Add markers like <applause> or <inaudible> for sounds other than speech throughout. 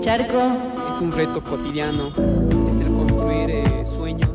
Charco. Es un reto cotidiano, es el construir eh, sueños.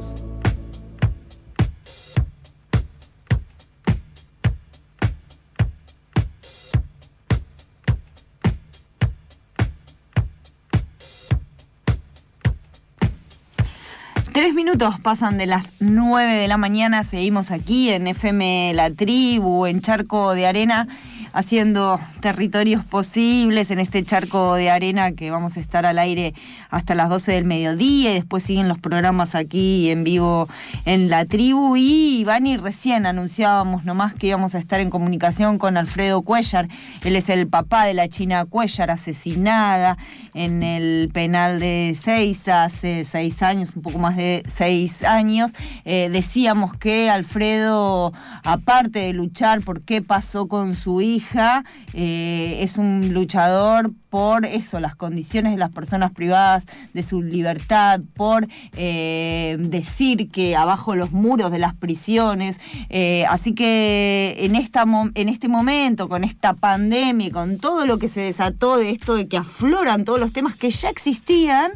Tres minutos pasan de las nueve de la mañana, seguimos aquí en FM La Tribu, en Charco de Arena haciendo territorios posibles en este charco de arena que vamos a estar al aire hasta las 12 del mediodía y después siguen los programas aquí en vivo en la tribu y Ivani recién anunciábamos nomás que íbamos a estar en comunicación con Alfredo Cuellar, él es el papá de la China Cuellar asesinada en el penal de seis hace seis años, un poco más de seis años. Eh, decíamos que Alfredo, aparte de luchar por qué pasó con su hija, eh, es un luchador por eso, las condiciones de las personas privadas de su libertad, por eh, decir que abajo los muros de las prisiones. Eh, así que en, esta, en este momento, con esta pandemia, con todo lo que se desató de esto de que afloran todos los temas que ya existían,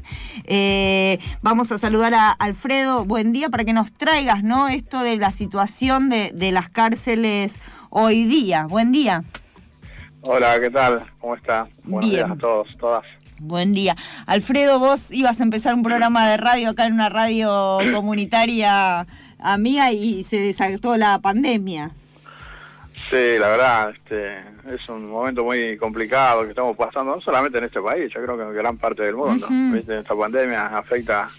vamos a saludar a Alfredo. Buen día para que nos traigas, ¿no? Esto de la situación de, de las cárceles hoy día. Buen día. Hola, ¿qué tal? ¿Cómo está? Buenos días a todos, todas. Buen día. Alfredo, vos ibas a empezar un programa de radio acá en una radio <clears throat> comunitaria amiga y se desató la pandemia. Sí, la verdad, este, es un momento muy complicado que estamos pasando, no solamente en este país, yo creo que en gran parte del mundo. Esta pandemia afecta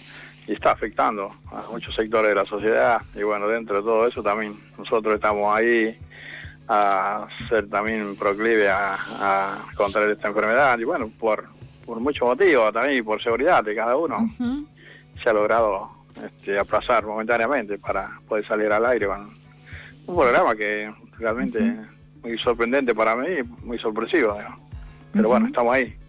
y está afectando a muchos sectores de la sociedad y bueno, dentro de todo eso también nosotros estamos ahí a ser también proclive a, contraer esta enfermedad. Y bueno, por, por muchos motivos también y por seguridad de cada uno, se ha logrado este, aplazar momentáneamente para poder salir al aire con un programa que realmente muy sorprendente para mí, muy sorpresivo, pero bueno, estamos ahí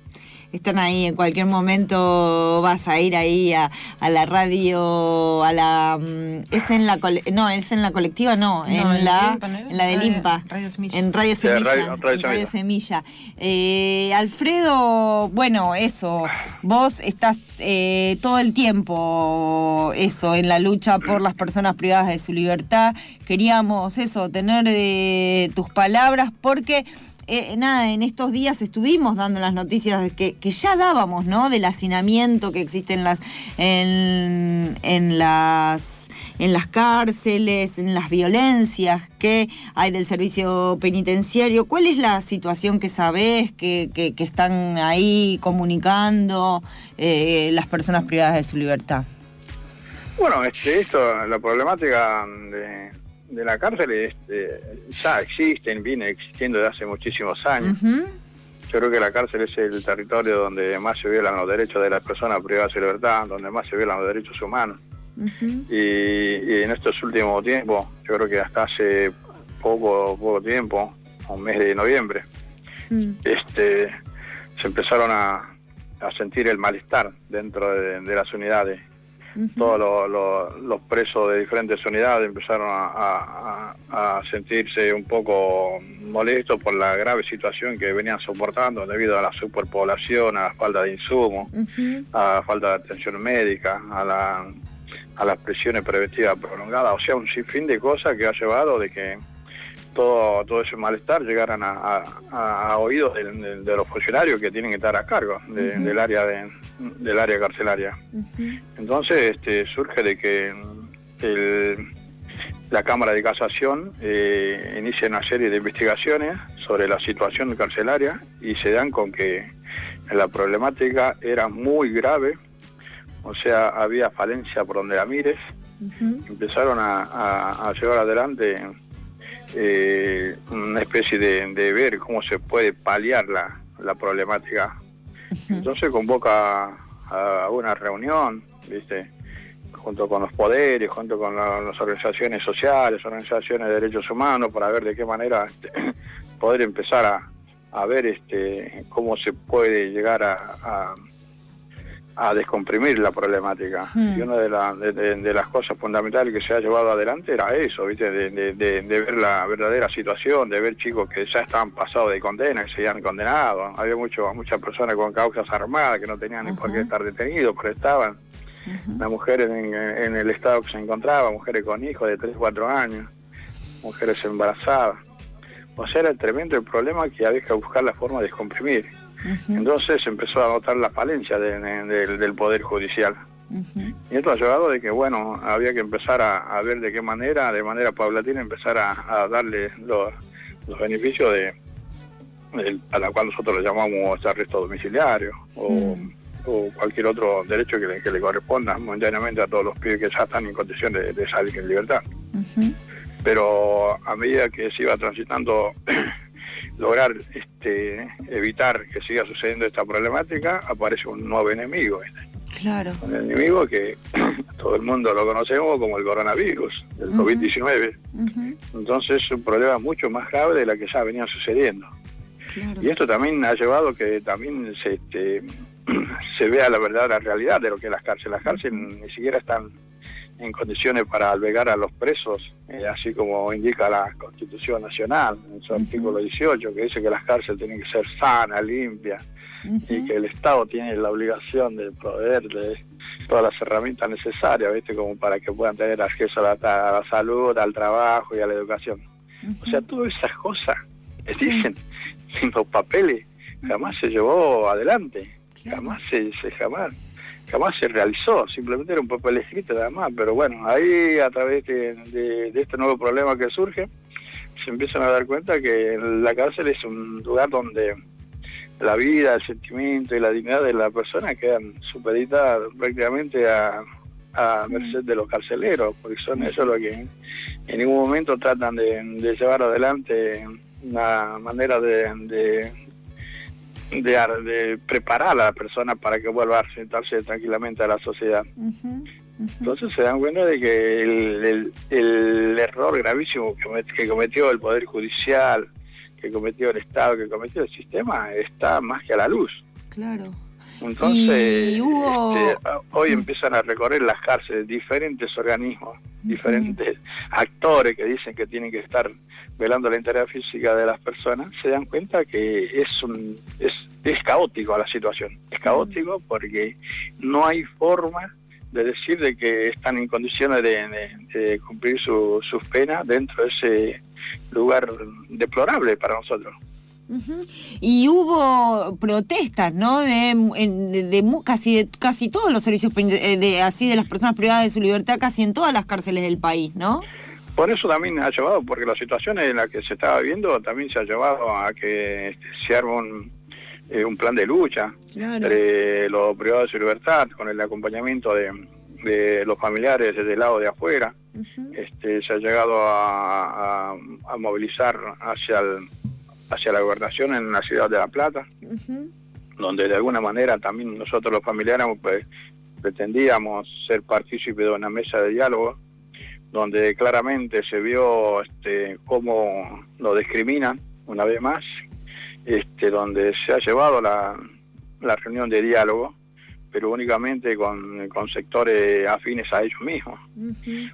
están ahí, en cualquier momento vas a ir ahí a, la radio, a la... Mm, ¿Es en la no, es en la colectiva? No, en, la, en la del IMPA. En Radio Semilla. Radio, Semilla. Eh, Alfredo, bueno, eso, vos estás eh, todo el tiempo, eso, en la lucha por las personas privadas de su libertad. Queríamos eso, tener eh, tus palabras porque... Eh, nada, en estos días estuvimos dando las noticias que, ya dábamos, ¿no? Del hacinamiento que existe en las, en, las, en las cárceles, en las violencias que hay del servicio penitenciario. ¿Cuál es la situación que sabés que, que, están ahí comunicando eh, las personas privadas de su libertad? Bueno, este, esto, la problemática de de la cárcel este, ya existen, viene existiendo desde hace muchísimos años. Yo creo que la cárcel es el territorio donde más se violan los derechos de las personas privadas de libertad, donde más se violan los derechos humanos. y, en estos últimos tiempos, yo creo que hasta hace poco poco tiempo, un mes de noviembre, este se empezaron a, sentir el malestar dentro de las unidades todos los presos de diferentes unidades empezaron a, sentirse un poco molestos por la grave situación que venían soportando debido a la superpoblación, a la falta de insumos, a la falta de atención médica, a, la, a las presiones preventivas prolongadas, o sea, un sinfín de cosas que ha llevado de que todo, todo ese malestar llegaran a, oídos de, los funcionarios que tienen que estar a cargo del área del área carcelaria. Entonces este, surge de que la Cámara de Casación eh, inicia una serie de investigaciones sobre la situación carcelaria y se dan con que la problemática era muy grave, o sea, había falencia por donde la mires, empezaron a llevar adelante eh, una especie de, ver cómo se puede paliar la, la problemática. Entonces convoca a, una reunión, ¿viste? junto con los poderes, junto con las organizaciones sociales, organizaciones de derechos humanos, para ver de qué manera este, <clears throat> poder empezar a, ver este, cómo se puede llegar a, a descomprimir la problemática. Hmm. Y una de, la- de- de- de las cosas fundamentales que se ha llevado adelante era eso, ¿viste? De, ver la verdadera situación, de ver chicos que ya estaban pasados de condena, que se habían condenado. Había mucho, muchas personas con causas armadas que no tenían ni por qué estar detenidos, pero estaban. Las mujeres en, en el estado que se encontraba, mujeres con hijos de 3, 4 años, mujeres embarazadas. O sea, era tremendo el problema que había que buscar la forma de descomprimir. Ujú. Entonces empezó a notar la falencia de- de- del- del Poder Judicial. Y esto ha llevado de que, bueno, había que empezar a, a ver de qué manera, de manera paulatina, empezar a, a darle los, los beneficios de, a la cual nosotros le llamamos arresto domiciliario o, Mm. o cualquier otro derecho que le, que le corresponda momentáneamente a todos los pibes que ya están en condiciones de, de salir en libertad. Pero a medida que se iba transitando <clears throat> lograr este, evitar que siga sucediendo esta problemática, aparece un nuevo enemigo. Claro. un enemigo que <clears throat> todo el mundo lo conocemos como el coronavirus, el Ujú. COVID-19. Ujú. Entonces es un problema mucho más grave de la que ya venía sucediendo. Claro. Y esto también ha llevado que también se, este, <clears throat> se vea la verdadera realidad de lo que es las cárceles. Las cárceles ni siquiera están en condiciones para albergar a los presos, eh, así como indica la Constitución Nacional, en su artículo 18, que dice que las cárceles tienen que ser sanas, limpias, y que el Estado tiene la obligación de proveerle todas las herramientas necesarias, ¿viste? Como para que puedan tener acceso a la, a la salud, al trabajo y a la educación. O sea, todas esas cosas que Sí. dicen en los papeles jamás se llevó adelante, jamás se, se- jamás jamás se realizó, simplemente era un papel escrito nada más, pero bueno, ahí a través de, de- de este nuevo problema que surge, se empiezan a dar cuenta que la cárcel es un lugar donde la vida, el sentimiento y la dignidad de la persona quedan supeditadas prácticamente a, a merced de los carceleros, porque son eso lo que en ningún momento tratan de, de llevar adelante una manera de, de, de, de preparar a la persona para que vuelva a sentarse tranquilamente a la sociedad. Entonces se dan cuenta de que el, el- el error gravísimo que cometió el Poder Judicial, que cometió el Estado, que cometió el sistema, está más que a la luz. Claro. Entonces, hubo- este, hoy empiezan a recorrer las cárceles diferentes organismos, diferentes actores que dicen que tienen que estar velando la integridad física de las personas, se dan cuenta que es un es, es caótico la situación. Es caótico porque no hay forma de decir de que están en condiciones de, de- de cumplir su- sus penas dentro de ese lugar deplorable para nosotros. Ujú. Y hubo protestas, ¿no? De, de- de casi de casi todos los servicios eh, de así de las personas privadas de su libertad, casi en todas las cárceles del país, ¿no? Por eso también ha llevado, porque la situación en la que se estaba viviendo también se ha llevado a que este, se arme un, eh, un plan de lucha Claro. entre los privados de su libertad, con el acompañamiento de, de los familiares desde el lado de afuera. Este, se ha llegado a, a- a movilizar hacia, el- hacia la gobernación en la ciudad de La Plata, Ujú. donde de alguna manera también nosotros los familiares pues, pretendíamos ser partícipes de una mesa de diálogo donde claramente se vio este, cómo lo discriminan una vez más, este, donde se ha llevado la, la reunión de diálogo, pero únicamente con, con sectores afines a ellos mismos.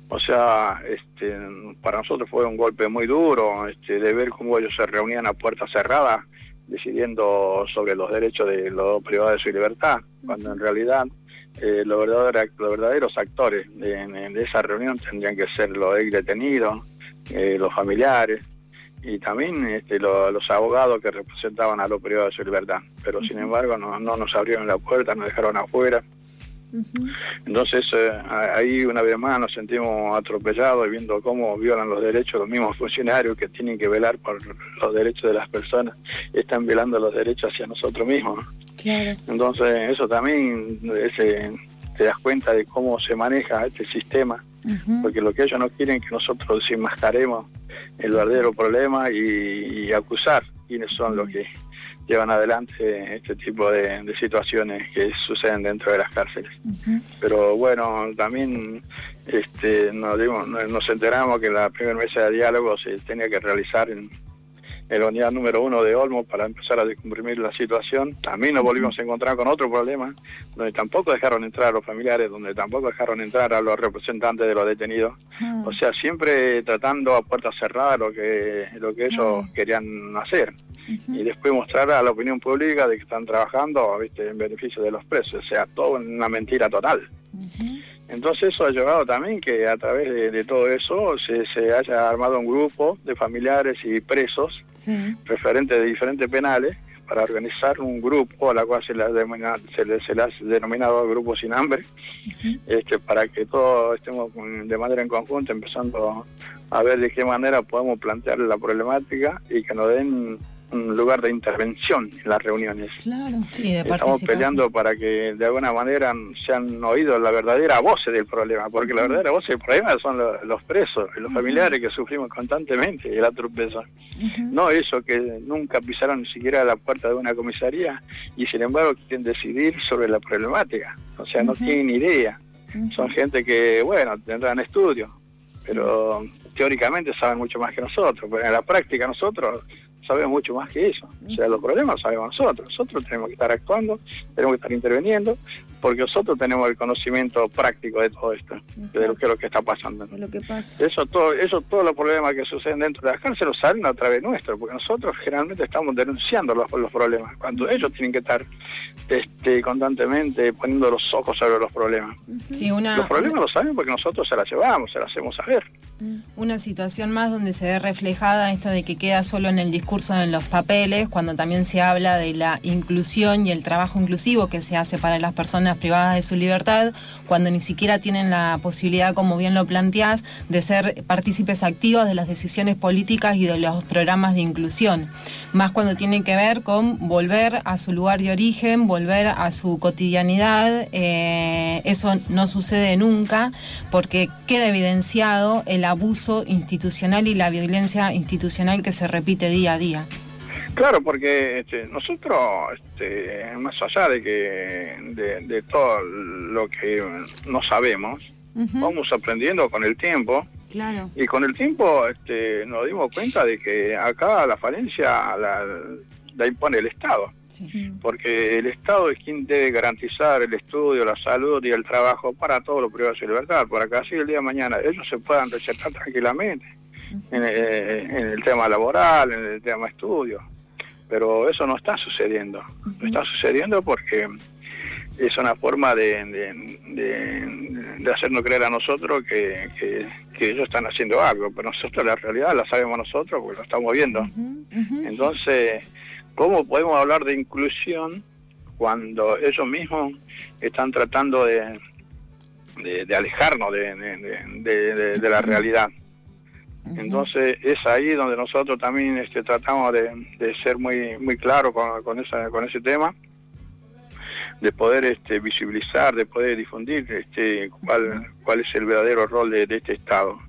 O sea, este, para nosotros fue un golpe muy duro este, de ver cómo ellos se reunían a puerta cerrada decidiendo sobre los derechos de los privados de su libertad, cuando en realidad eh, los, verdaderos, los verdaderos actores de, de esa reunión tendrían que ser los ex detenidos, eh, los familiares y también este, lo- los abogados que representaban a los privados de su libertad. Pero sin embargo no, no nos abrieron la puerta, nos dejaron afuera. Entonces eh, ahí una vez más nos sentimos atropellados y viendo cómo violan los derechos los mismos funcionarios que tienen que velar por los derechos de las personas, están violando los derechos hacia nosotros mismos. Entonces eso también ese, te das cuenta de cómo se maneja este sistema, Porque lo que ellos no quieren es que nosotros desenmascaremos el verdadero problema y, y acusar quiénes son los que llevan adelante este tipo de, de situaciones que suceden dentro de las cárceles. Pero bueno, también este, nos, dimos- nos nos enteramos que la primera mesa de diálogo se tenía que realizar en, en la unidad número uno de Olmo para empezar a descomprimir la situación. También nos volvimos a encontrar con otro problema, donde tampoco dejaron entrar a los familiares, donde tampoco dejaron entrar a los representantes de los detenidos. Ah. O sea, siempre tratando a puertas cerradas lo que, lo que ellos querían hacer. Y después mostrar a la opinión pública de que están trabajando ¿viste? en beneficio de los presos. O sea, todo una mentira total. Entonces eso ha llevado también que a través de, de todo eso se, se haya armado un grupo de familiares y presos Sí. referentes de diferentes penales para organizar un grupo a la cual se le ha, denomina- se le, se le ha denominado Grupo Sin Hambre, este, para que todos estemos de manera en conjunto empezando a ver de qué manera podemos plantear la problemática y que nos den un lugar de intervención en las reuniones. Claro. Sí, de Estamos participación. peleando para que de alguna manera sean oídos la verdadera voz del problema, porque la verdadera voz del problema son lo- los presos y los familiares que sufrimos constantemente el atropello. No eso que nunca pisaron ni siquiera la puerta de una comisaría y sin embargo quieren decidir sobre la problemática. O sea, no tienen idea. Son gente que, bueno, tendrán estudios, pero teóricamente saben mucho más que nosotros, pero en la práctica nosotros sabemos mucho más que eso. O sea, los problemas sabemos nosotros. Nosotros tenemos que estar actuando, tenemos que estar interviniendo, porque nosotros tenemos el conocimiento práctico de todo esto, de lo que es lo que está pasando. Es lo que pasa. Eso todo, eso todos los problemas que suceden dentro de las cárceles los salen a través nuestro, porque nosotros generalmente estamos denunciando los, los problemas, cuando ellos tienen que estar este, constantemente poniendo los ojos sobre los problemas. Sí, una, Los problemas los saben porque nosotros se las llevamos, se las hacemos saber. una situación más donde se ve reflejada esto de que queda solo en el discurso, en los papeles, cuando también se habla de la inclusión y el trabajo inclusivo que se hace para las personas privadas de su libertad, cuando ni siquiera tienen la posibilidad, como bien lo planteás, de ser partícipes activos de las decisiones políticas y de los programas de inclusión. Más cuando tiene que ver con volver a su lugar de origen, volver a su cotidianidad. eh, eso no sucede nunca porque queda evidenciado el abuso institucional y la violencia institucional que se repite día a día. Claro, porque este, nosotros, este, más allá de que de, de todo lo que no sabemos, vamos aprendiendo con el tiempo. Claro. y con el tiempo este, nos dimos cuenta de que acá la falencia la, la impone el Estado, porque el Estado es quien debe garantizar el estudio, la salud y el trabajo para todos los privados de libertad, para que así el día de mañana ellos se puedan recetar tranquilamente en, eh, en el tema laboral, en el tema estudio. Pero eso no está sucediendo. No está sucediendo porque es una forma de, de, de- de hacernos creer a nosotros que, que- que ellos están haciendo algo, pero nosotros la realidad la sabemos nosotros porque lo estamos viendo. Entonces, ¿cómo podemos hablar de inclusión cuando ellos mismos están tratando de, de, alejarnos de la realidad? Entonces es ahí donde nosotros también este, tratamos de, de ser muy muy claros con, con, esa, con ese tema, de poder este, visibilizar, de poder difundir este, cuál, cuál es el verdadero rol de, de este Estado.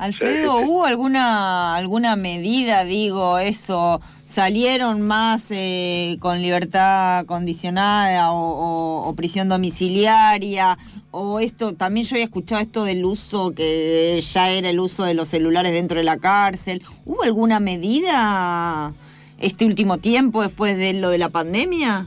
Alfredo, Sí, sí. ¿hubo alguna alguna medida, digo, eso? ¿Salieron más eh, con libertad condicionada o, o- o prisión domiciliaria? ¿O esto, también yo había escuchado esto del uso, que ya era el uso de los celulares dentro de la cárcel? ¿Hubo alguna medida este último tiempo después de lo de la pandemia?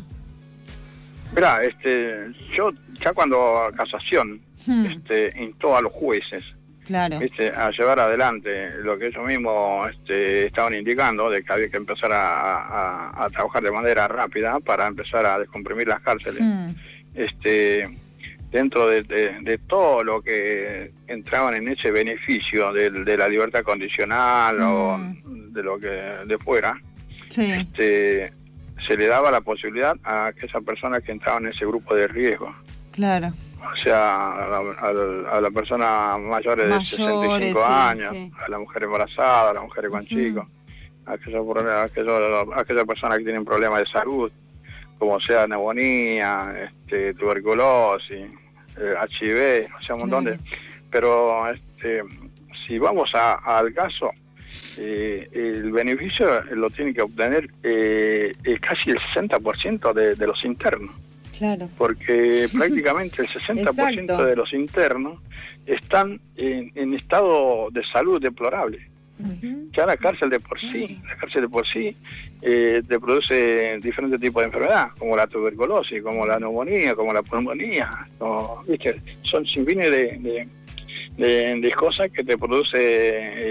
Mira, este, yo ya cuando a casación Hmm, este, instó a los jueces claro. a llevar adelante lo que ellos mismos este, estaban indicando, de que había que empezar a, a- a trabajar de manera rápida para empezar a descomprimir las cárceles. Hmm, este dentro de, de- de todo lo que entraban en ese beneficio del- de, la libertad condicional o de lo que de fuera, sí. este, se le daba la posibilidad a aquellas personas que entraban en ese grupo de riesgo. Claro. O sea, a la, a la- a la persona mayores de Mayores, 65 sí, años, sí. a la mujer embarazada, a la mujer con chicos, a aquellas, a aquellas, a aquellas personas que tienen problemas de salud, como sea neumonía, este, tuberculosis, eh, HIV, o sea, un montón de... Pero este, si vamos a- al caso, eh, el beneficio lo tiene que obtener eh, eh, casi el 60% de, de los internos Claro. porque <laughs> prácticamente el 60% Exacto. de los internos están en, en estado de salud deplorable. Ya la cárcel de por sí, la cárcel de por sí eh, te produce diferentes tipos de enfermedad, como la tuberculosis, como la neumonía, como la pulmonía, ¿viste? son sin fines de, de, cosas que te produce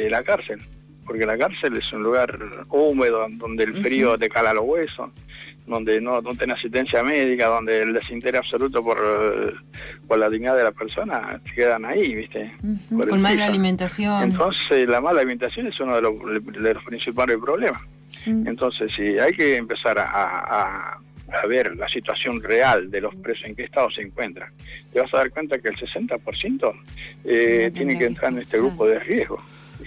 eh, la cárcel, porque la cárcel es un lugar húmedo donde el frío te cala los huesos donde no, no tiene asistencia médica, donde el desinterés absoluto por, por la dignidad de la persona, se quedan ahí, ¿viste? Con mala alimentación. Entonces, la mala alimentación es uno de los, de los principales problemas. Entonces, sí, hay que empezar a, a, ver la situación real de los presos, en qué estado se encuentran. Te vas a dar cuenta que el 60% eh, tiene que entrar en este grupo de riesgo.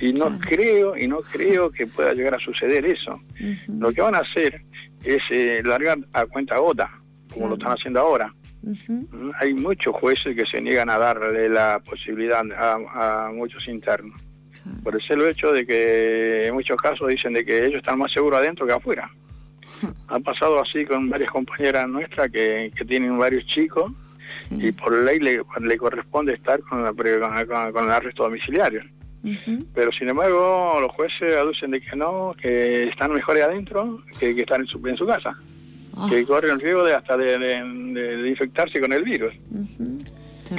Y no creo, y no creo que pueda llegar a suceder eso. Lo que van a hacer es eh, largar a cuenta gota, como lo están haciendo ahora. Mm, hay muchos jueces que se niegan a darle la posibilidad a, muchos internos. Por el hecho de que en muchos casos dicen de que ellos están más seguros adentro que afuera. <laughs> Ha pasado así con varias compañeras nuestras que, tienen varios chicos y por ley le, le corresponde estar con, la, con, el arresto domiciliario. Pero sin embargo, los jueces aducen de que no, que están mejor adentro que, que están en su, en su casa. Ah. Que corren el riesgo de hasta de, infectarse con el virus.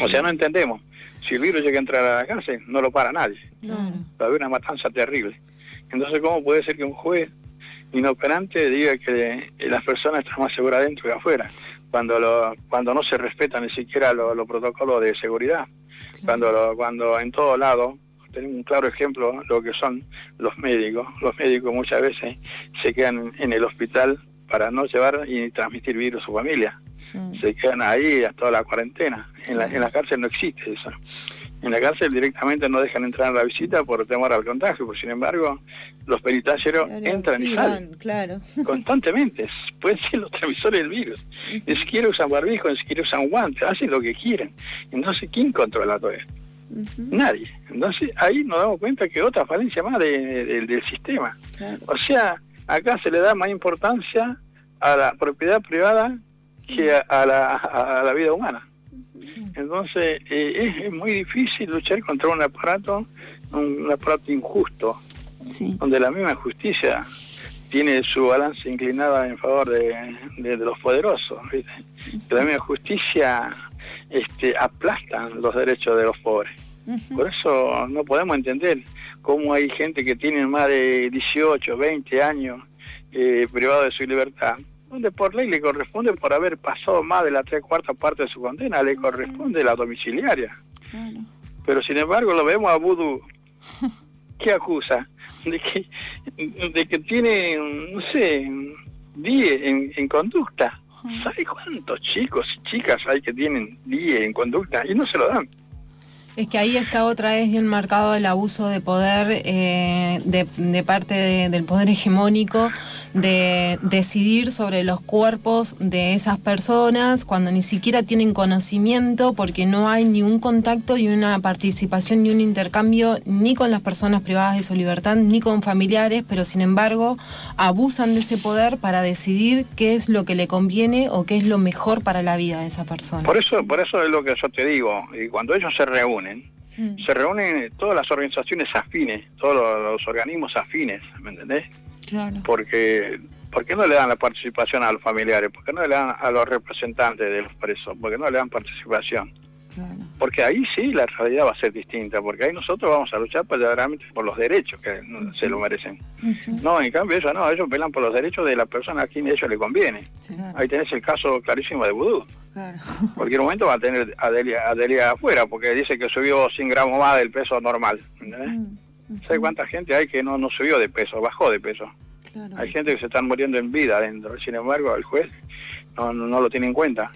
O sea, no entendemos. Si el virus llega a entrar a la cárcel, no lo para nadie. Va a haber una matanza terrible. Entonces, ¿cómo puede ser que un juez inoperante diga que las personas están más seguras adentro que afuera? Cuando, lo, cuando no se respetan ni siquiera los protocolos de seguridad. Cuando, cuando en todo lado tenemos un claro ejemplo lo que son los médicos. Los médicos muchas veces se quedan en el hospital para no llevar y transmitir virus a su familia. Se quedan ahí hasta la cuarentena. En la, en la cárcel no existe eso. En la cárcel directamente no dejan entrar a la visita por temor al contagio, pues sin embargo los penitenciarios entran y salen claro. <laughs> constantemente. Pueden ser los transmisores del virus. Ni siquiera usan barbijo, ni siquiera usan guantes, hacen lo que quieren. Entonces, ¿quién controla todo esto? Nadie. Entonces ahí nos damos cuenta que otra falencia más del sistema. O sea, acá se le da más importancia a la propiedad privada que a, la, vida humana. Entonces eh, es, muy difícil luchar contra un aparato, un, aparato injusto, donde la misma justicia tiene su balance inclinada en favor de, los poderosos. La misma justicia este, aplastan los derechos de los pobres. Por eso no podemos entender cómo hay gente que tiene más de 18, 20 años eh, privado de su libertad, donde por ley le corresponde por haber pasado más de la tres cuarta parte de su condena, le corresponde la domiciliaria. Pero sin embargo lo vemos a Voodoo <laughs> que acusa de que, de que tiene, no sé, 10 en, en conducta. ¿Sabe cuántos chicos y chicas hay que tienen 10 en conducta y no se lo dan? Es que ahí está otra vez bien marcado el abuso de poder eh, de, parte del poder hegemónico de decidir sobre los cuerpos de esas personas cuando ni siquiera tienen conocimiento porque no hay ni un contacto y una participación ni un intercambio ni con las personas privadas de su libertad ni con familiares, pero sin embargo abusan de ese poder para decidir qué es lo que le conviene o qué es lo mejor para la vida de esa persona. Por eso, por eso es lo que yo te digo, y cuando ellos se reúnen Mm. se reúnen todas las organizaciones afines, todos los, organismos afines, ¿me entendés? Claro. Porque, ¿por qué no le dan la participación a los familiares? ¿Por qué no le dan a los representantes de los presos? ¿Por qué no le dan participación? Porque ahí sí la realidad va a ser distinta, porque ahí nosotros vamos a luchar verdaderamente por los derechos que se lo merecen. No, en cambio ellos no, ellos pelan por los derechos de la persona a quien a ellos le conviene. Ahí tenés el caso clarísimo de Vudú. Claro. En cualquier momento va a tener a Delia, afuera, porque dice que subió 100 gramos más del peso normal. ¿Sabes cuánta gente hay que no, no subió de peso, bajó de peso? Hay gente que se están muriendo en vida adentro, sin embargo el juez no, no lo tiene en cuenta.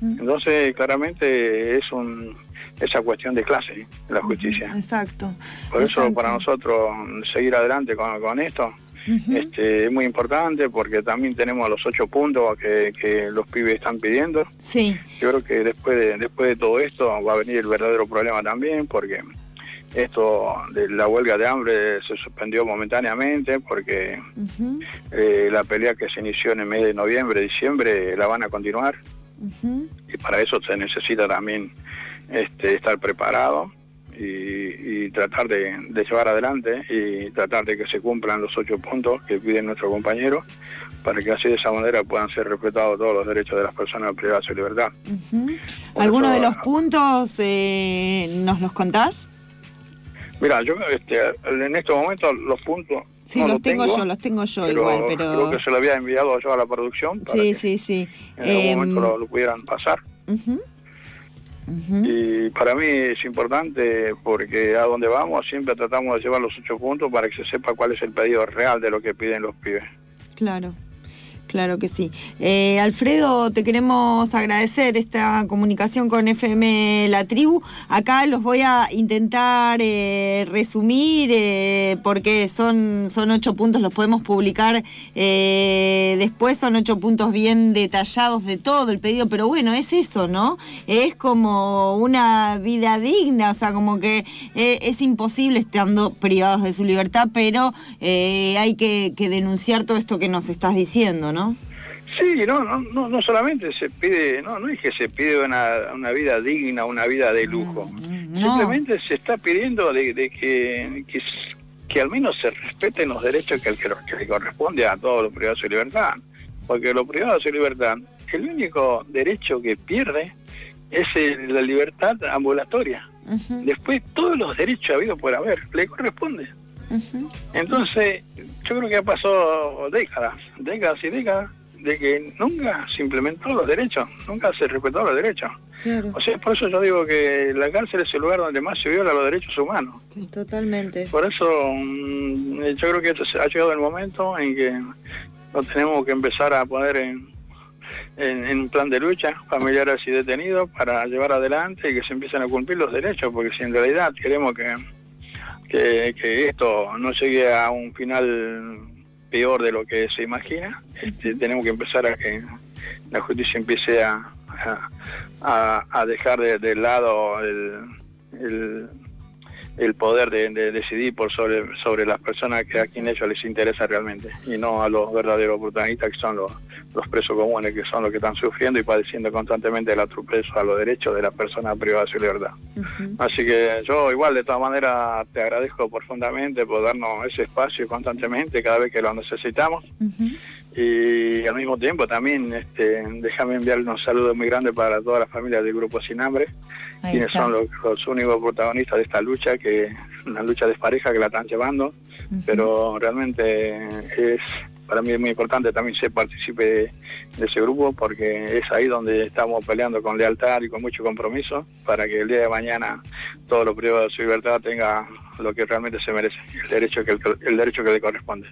Entonces, claramente es un, esa cuestión de clase, la justicia. Exacto. Por eso, para nosotros, seguir adelante con, esto. este, es muy importante porque también tenemos los ocho puntos que, que los pibes están pidiendo. Sí. Yo creo que después de, después de todo esto va a venir el verdadero problema también porque esto de la huelga de hambre se suspendió momentáneamente porque eh, la pelea que se inició en el mes de noviembre, diciembre, la van a continuar. Y para eso se necesita también este, estar preparado y, tratar de, llevar adelante y tratar de que se cumplan los ocho puntos que piden nuestros compañeros para que así de esa manera puedan ser respetados todos los derechos de las personas privadas de libertad. ¿Alguno de los puntos eh, nos los contás? Mira, yo este, en estos momentos los puntos Sí, los, tengo, yo, los tengo yo igual, pero... Creo que se lo había enviado yo a la producción para sí, sí, sí. en algún momento em, lo, pudieran pasar. Y para mí es importante porque a donde vamos siempre tratamos de llevar los ocho puntos para que se sepa cuál es el pedido real de lo que piden los pibes. Claro. Claro que sí. Eh, Alfredo, te queremos agradecer esta comunicación con FM La Tribu. Acá los voy a intentar eh, resumir eh, porque son, son ocho puntos, los podemos publicar después, son ocho puntos bien detallados de todo el pedido, pero bueno, es eso, ¿no? Es como una vida digna, o sea, como que es imposible estando privados de su libertad, pero hay que, que denunciar todo esto que nos estás diciendo, ¿no? Sí, no, no, no, solamente se pide, no, no es que se pide una, una vida digna, una vida de lujo. Simplemente se está pidiendo de, que, que, al menos se respeten los derechos que, le corresponde a todos los privados de libertad. Porque los privados de libertad, el único derecho que pierde es la libertad ambulatoria. Después todos los derechos habidos por haber le Entonces, yo creo que ha pasado décadas, décadas y décadas de que nunca se implementó los derechos, nunca se respetó los derechos. O sea, por eso yo digo que la cárcel es el lugar donde más se viola los derechos humanos. Sí, totalmente. Por eso mm, yo creo que ha llegado el momento en que lo tenemos que empezar a poner en, en, un plan de lucha familiares y detenidos para llevar adelante y que se empiecen a cumplir los derechos, porque si en realidad queremos que, que, que esto no llegue a un final peor de lo que se imagina, este, tenemos que empezar a que la justicia empiece a, a, dejar de, lado el, el, poder de, decidir por sobre, sobre las personas que a quien ellos les interesa realmente y no a los verdaderos protagonistas que son los, los presos comunes, que son los que están sufriendo y padeciendo constantemente el atropello a los derechos de las personas privadas de su libertad. Así que yo igual de todas maneras te agradezco profundamente por darnos ese espacio constantemente cada vez que lo necesitamos. Y al mismo tiempo también este, déjame enviarle un saludo muy grande para todas las familias del Grupo Sin Hambre, quienes son los, únicos protagonistas de esta lucha, que una lucha de pareja que la están llevando, pero realmente es para mí es muy importante también ser participe de, ese grupo porque es ahí donde estamos peleando con lealtad y con mucho compromiso para que el día de mañana todos los privados de su libertad tenga lo que realmente se merece, el derecho que el, derecho que le corresponde.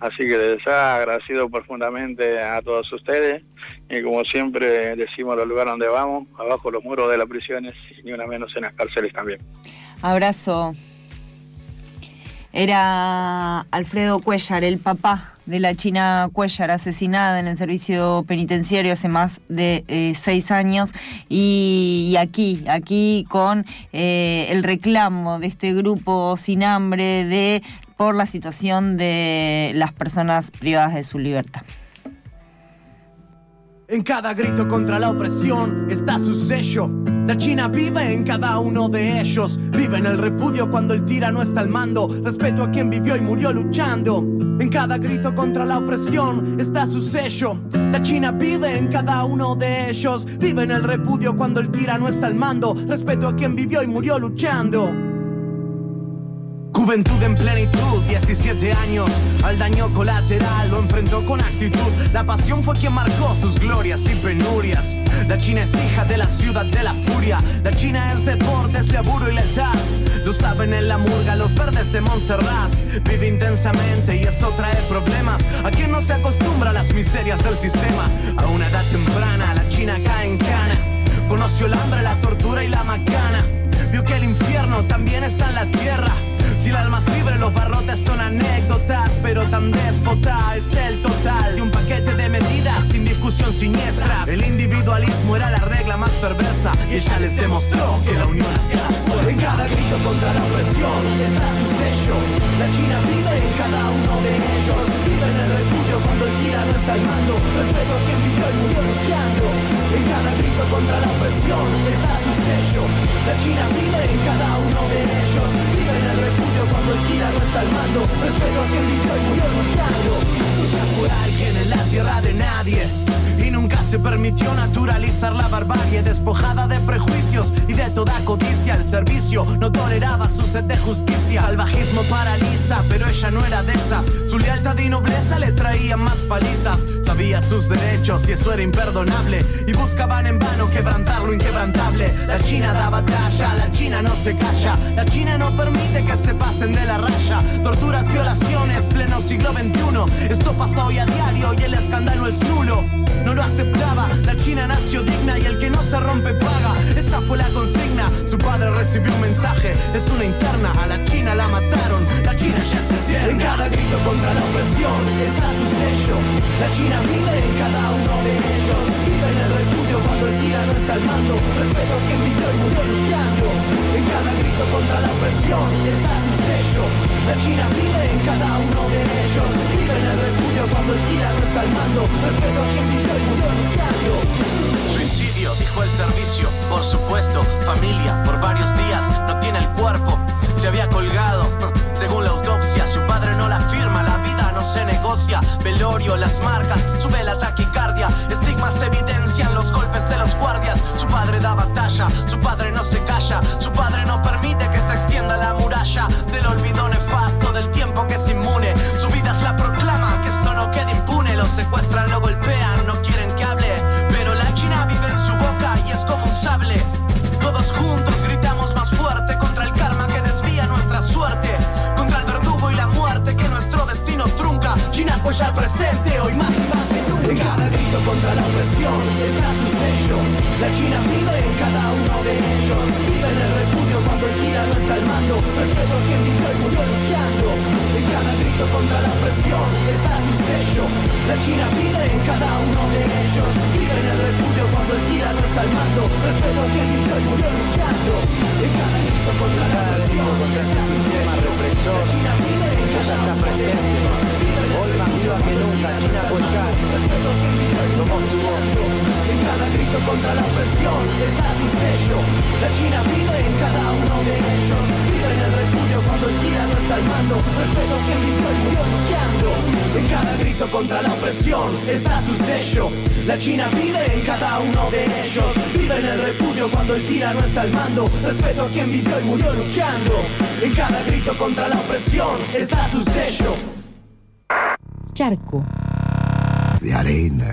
Así que les agradecido profundamente a todos ustedes y como siempre decimos los lugares donde vamos, abajo los muros de las prisiones y ni una menos en las cárceles también. Abrazo. Era Alfredo Cuellar, el papá de la China Cuellar, asesinada en el servicio penitenciario hace más de eh, seis años. Y, aquí, aquí con eh, el reclamo de este grupo sin hambre de por la situación de las personas privadas de su libertad. En cada grito contra la opresión está su sello. La China vive en cada uno de ellos. Vive en el repudio cuando el tirano está al mando. Respeto a quien vivió y murió luchando. En cada grito contra la opresión está su sello. La China vive en cada uno de ellos. Vive en el repudio cuando el tirano está al mando. Respeto a quien vivió y murió luchando. Juventud en plenitud, 17 años, al daño colateral lo enfrentó con actitud. La pasión fue quien marcó sus glorias y penurias. La China es hija de la ciudad de la furia. La China es deportes, laburo y lealtad. Lo saben en la murga, los verdes de Montserrat. Vive intensamente y eso trae problemas. A quien no se acostumbra a las miserias del sistema. A una edad temprana, la China cae en cana. Conoció el hambre, la tortura y la macana. Vio que el infierno también está en la tierra si el alma es libre, los barrotes son anécdotas, pero tan déspota es el total de un paquete de medidas sin discusión siniestra. El individualismo era la regla más perversa y ella les demostró que la unión hacía fuerza. En cada grito contra la opresión está su sello. La China vive en cada uno de ellos. Vive en el repudio cuando el tirano está al mando. Respeto a quien vivió y murió luchando. En cada grito contra la opresión está su sello. La China vive en cada uno de ellos mando. Respeto a quien vivió y murió luchando. Lucha por alguien en la tierra de nadie y nunca se permitió naturalizar la barbarie despojada de prejuicios y de toda codicia. El servicio no toleraba su sed de justicia. Salvajismo paraliza, pero ella no era de esas. Su lealtad y nobleza le traían más palizas. Sabía sus derechos y eso era imperdonable. Y buscaban en vano quebrantar lo inquebrantable. La China da batalla, la China no se calla. La China no permite que se pasen de la raya. Torturas, violaciones, pleno siglo XXI. Esto pasa hoy a diario y el escándalo es nulo no lo aceptaba. La China nació digna y el que no se rompe paga. Esa fue la consigna. Su padre recibió un mensaje, es una interna. A la China la mataron, la China ya se eterna. En cada grito contra la opresión está su sello. La China vive en cada uno de ellos. Vive en el repudio cuando el tirano está al mando. Respeto a quien vivió y murió luchando. En cada grito contra la opresión está su sello. La China vive en cada uno de ellos. Suicidio, dijo el servicio, por supuesto, familia, por varios días, no tiene el cuerpo, se había colgado, <laughs> según la autopsia, su padre no la firma, la vida no se negocia, velorio, las marcas, sube la taquicardia, estigmas evidencian los golpes de los guardias, su padre da batalla, su padre no se calla, su padre no permite que se extienda la muralla del olvido nefasto, secuestran, lo golpean, no Todos juntos gritamos más fuerte contra el karma que desvía nuestra suerte, contra el verdugo y la muerte que nuestro destino trunca. China el presente, hoy más y más que nunca. En cada grito contra la opresión está su sello. La China vive en cada uno de ellos. Vive en el repudio cuando el tirano está al mando. Respeto a quien vivió y murió opresión está su sello. La China vive en cada uno de ellos. Vive en el repudio cuando el tirano está al mando. Respeto a quien vivió y murió luchando. En cada grito contra la contra este sistema represor. La China vive en cada uno de ellos. Que. En cada grito contra la opresión está su sello. La China vive en cada uno de ellos. Vive en el repudio cuando el tirano está al mando. Respeto a quien vivió y murió luchando. En cada grito contra la opresión está su sello. La China vive en cada uno de ellos. Vive en el repudio cuando el tirano está al mando. Respeto a quien vivió y murió luchando. En cada grito contra la opresión está su sello. Charco. De arena.